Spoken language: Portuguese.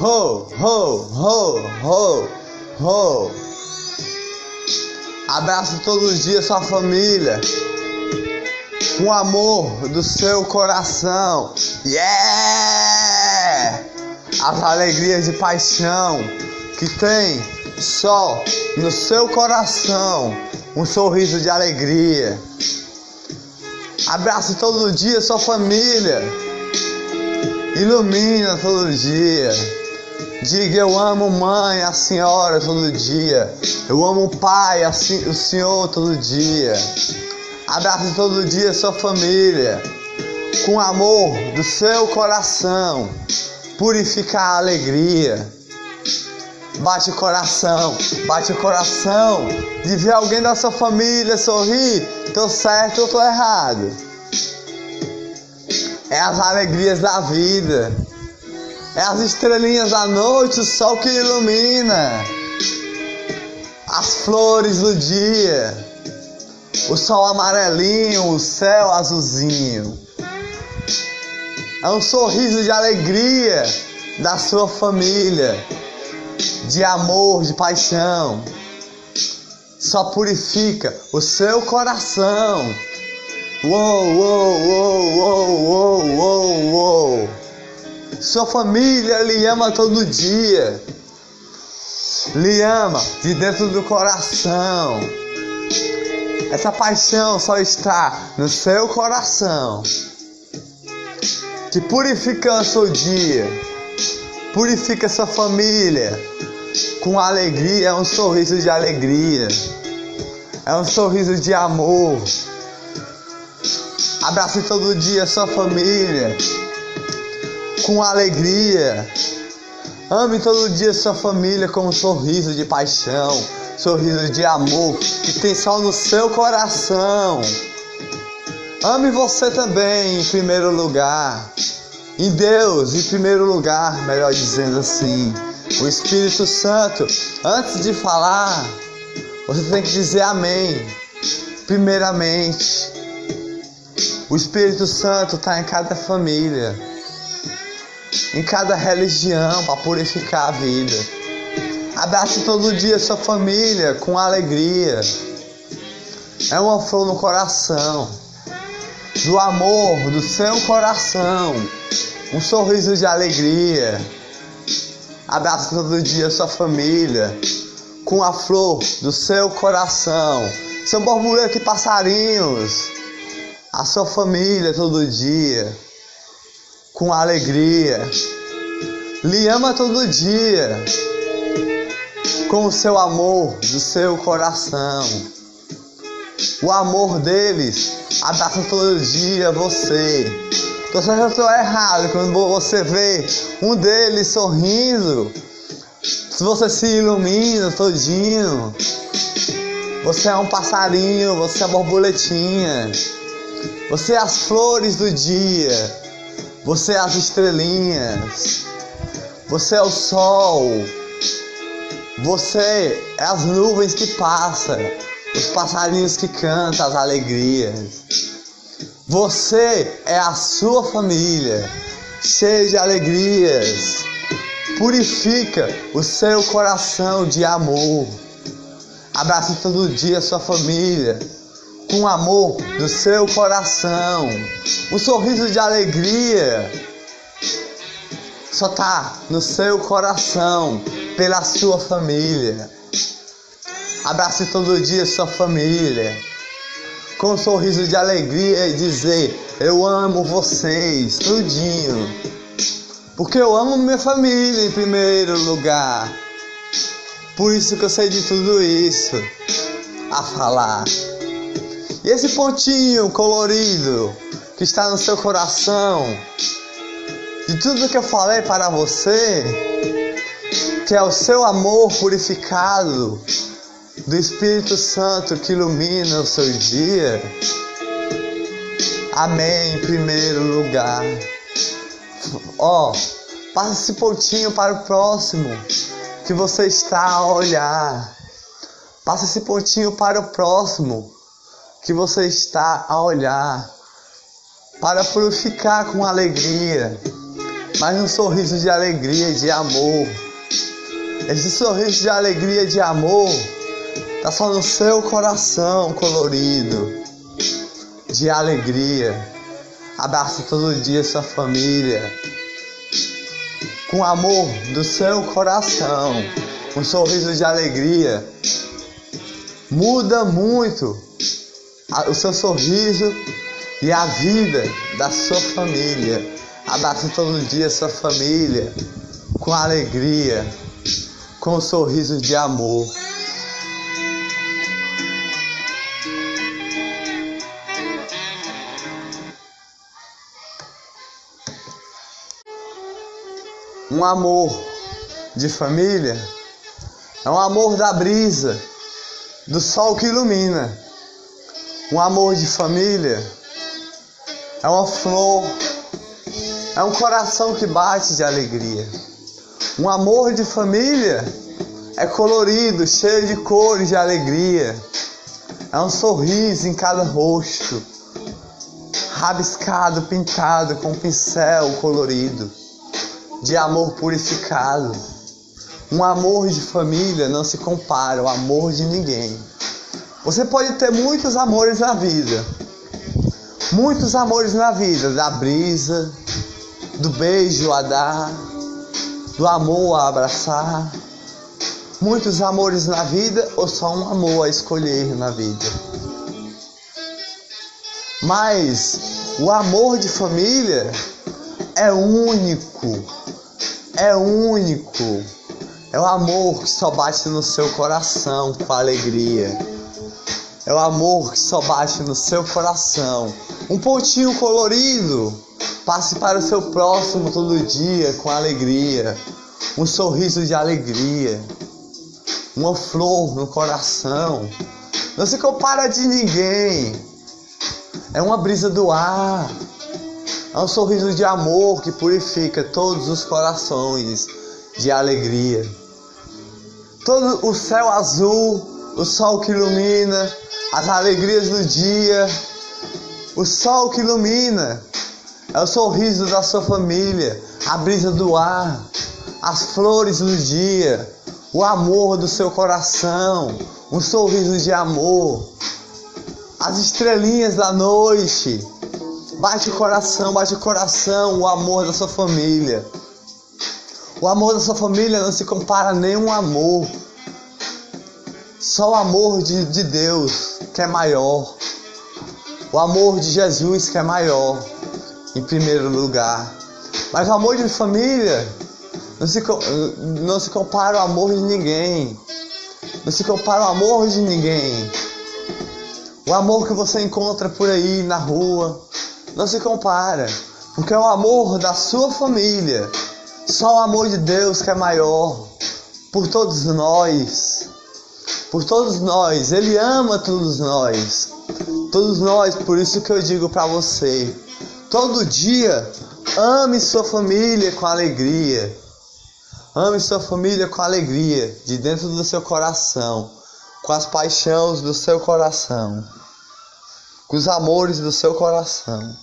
ho, ho, ho, ho, ho. Abraça todos os dias sua família com amor do seu coração. Yeah! As alegrias de paixão que tem só no seu coração um sorriso de alegria. Abrace todo dia sua família. Ilumina todo dia. Diga eu amo mãe, a senhora todo dia. Eu amo o pai, assim, o senhor todo dia. Abrace todo dia sua família. Com amor do seu coração. Purifica a alegria. Bate o coração, bate o coração de ver alguém da sua família sorrir. Tô certo ou tô errado? É as alegrias da vida. É as estrelinhas da noite, o sol que ilumina. As flores do dia. O sol amarelinho, o céu azulzinho. É um sorriso de alegria da sua família de amor, de paixão. Só purifica o seu coração. Uou, uou, uou, uou, uou, uou. Sua família lhe ama todo dia. Lhe ama de dentro do coração. Essa paixão só está no seu coração. Que purifica o seu dia. Purifica sua família com alegria, é um sorriso de alegria, é um sorriso de amor. Abrace todo dia sua família com alegria. Ame todo dia sua família com um sorriso de paixão, sorriso de amor que tem só no seu coração. Ame você também em primeiro lugar. Em Deus em primeiro lugar, melhor dizendo assim o Espírito Santo, antes de falar, você tem que dizer amém. Primeiramente, o Espírito Santo está em cada família, em cada religião para purificar a vida. Abrace todo dia sua família com alegria. É uma flor no coração, do amor do seu coração, um sorriso de alegria Abraça todo dia sua família com a flor do seu coração. São borboletas e passarinhos. A sua família todo dia com alegria. Lhe ama todo dia com o seu amor do seu coração. O amor deles abraça todo dia você. Certo eu tô errado quando você vê um deles sorrindo. Se você se ilumina todinho. Você é um passarinho, você é borboletinha. Você é as flores do dia. Você é as estrelinhas. Você é o sol. Você é as nuvens que passam. Os passarinhos que cantam as alegrias. Você é a sua família, cheia de alegrias. Purifica o seu coração de amor. Abrace todo dia a sua família com amor do seu coração. Um sorriso de alegria só tá no seu coração pela sua família. Abrace todo dia sua família com um sorriso de alegria e dizer: Eu amo vocês, tudinho. Porque eu amo minha família em primeiro lugar. Por isso que eu sei de tudo isso a falar. E esse pontinho colorido que está no seu coração, de tudo que eu falei para você, que é o seu amor purificado, do Espírito Santo que ilumina o seu dia. Amém, em primeiro lugar. Ó, oh, passa esse pontinho para o próximo que você está a olhar. Passa esse pontinho para o próximo que você está a olhar. Para purificar com alegria. mas um sorriso de alegria e de amor. Esse sorriso de alegria e de amor tá só no seu coração colorido de alegria. Abraça todo dia sua família com amor do seu coração, um sorriso de alegria. Muda muito o seu sorriso e a vida da sua família. Abraça todo dia sua família com alegria, com um sorriso de amor. Um amor de família é um amor da brisa, do sol que ilumina. Um amor de família é uma flor, é um coração que bate de alegria. Um amor de família é colorido, cheio de cores de alegria. É um sorriso em cada rosto, rabiscado, pintado com pincel colorido de amor purificado. Um amor de família não se compara ao amor de ninguém. Você pode ter muitos amores na vida. Muitos amores na vida, da brisa, do beijo a dar, do amor a abraçar. Muitos amores na vida ou só um amor a escolher na vida. Mas o amor de família é único, é único. É o amor que só bate no seu coração com alegria. É o amor que só bate no seu coração. Um pontinho colorido. Passe para o seu próximo todo dia com alegria. Um sorriso de alegria. Uma flor no coração. Não se compara de ninguém. É uma brisa do ar. É um sorriso de amor que purifica todos os corações de alegria. Todo o céu azul, o sol que ilumina, as alegrias do dia, o sol que ilumina, é o sorriso da sua família, a brisa do ar, as flores do dia, o amor do seu coração, um sorriso de amor, as estrelinhas da noite Bate o coração, bate o coração, o amor da sua família. O amor da sua família não se compara a nenhum amor. Só o amor de, de Deus que é maior. O amor de Jesus que é maior, em primeiro lugar. Mas o amor de família não se, não se compara ao amor de ninguém. Não se compara ao amor de ninguém. O amor que você encontra por aí na rua, não se compara, porque é o amor da sua família, só o amor de Deus que é maior por todos nós. Por todos nós, Ele ama todos nós. Todos nós, por isso que eu digo para você: todo dia ame sua família com alegria. Ame sua família com alegria, de dentro do seu coração, com as paixões do seu coração, com os amores do seu coração.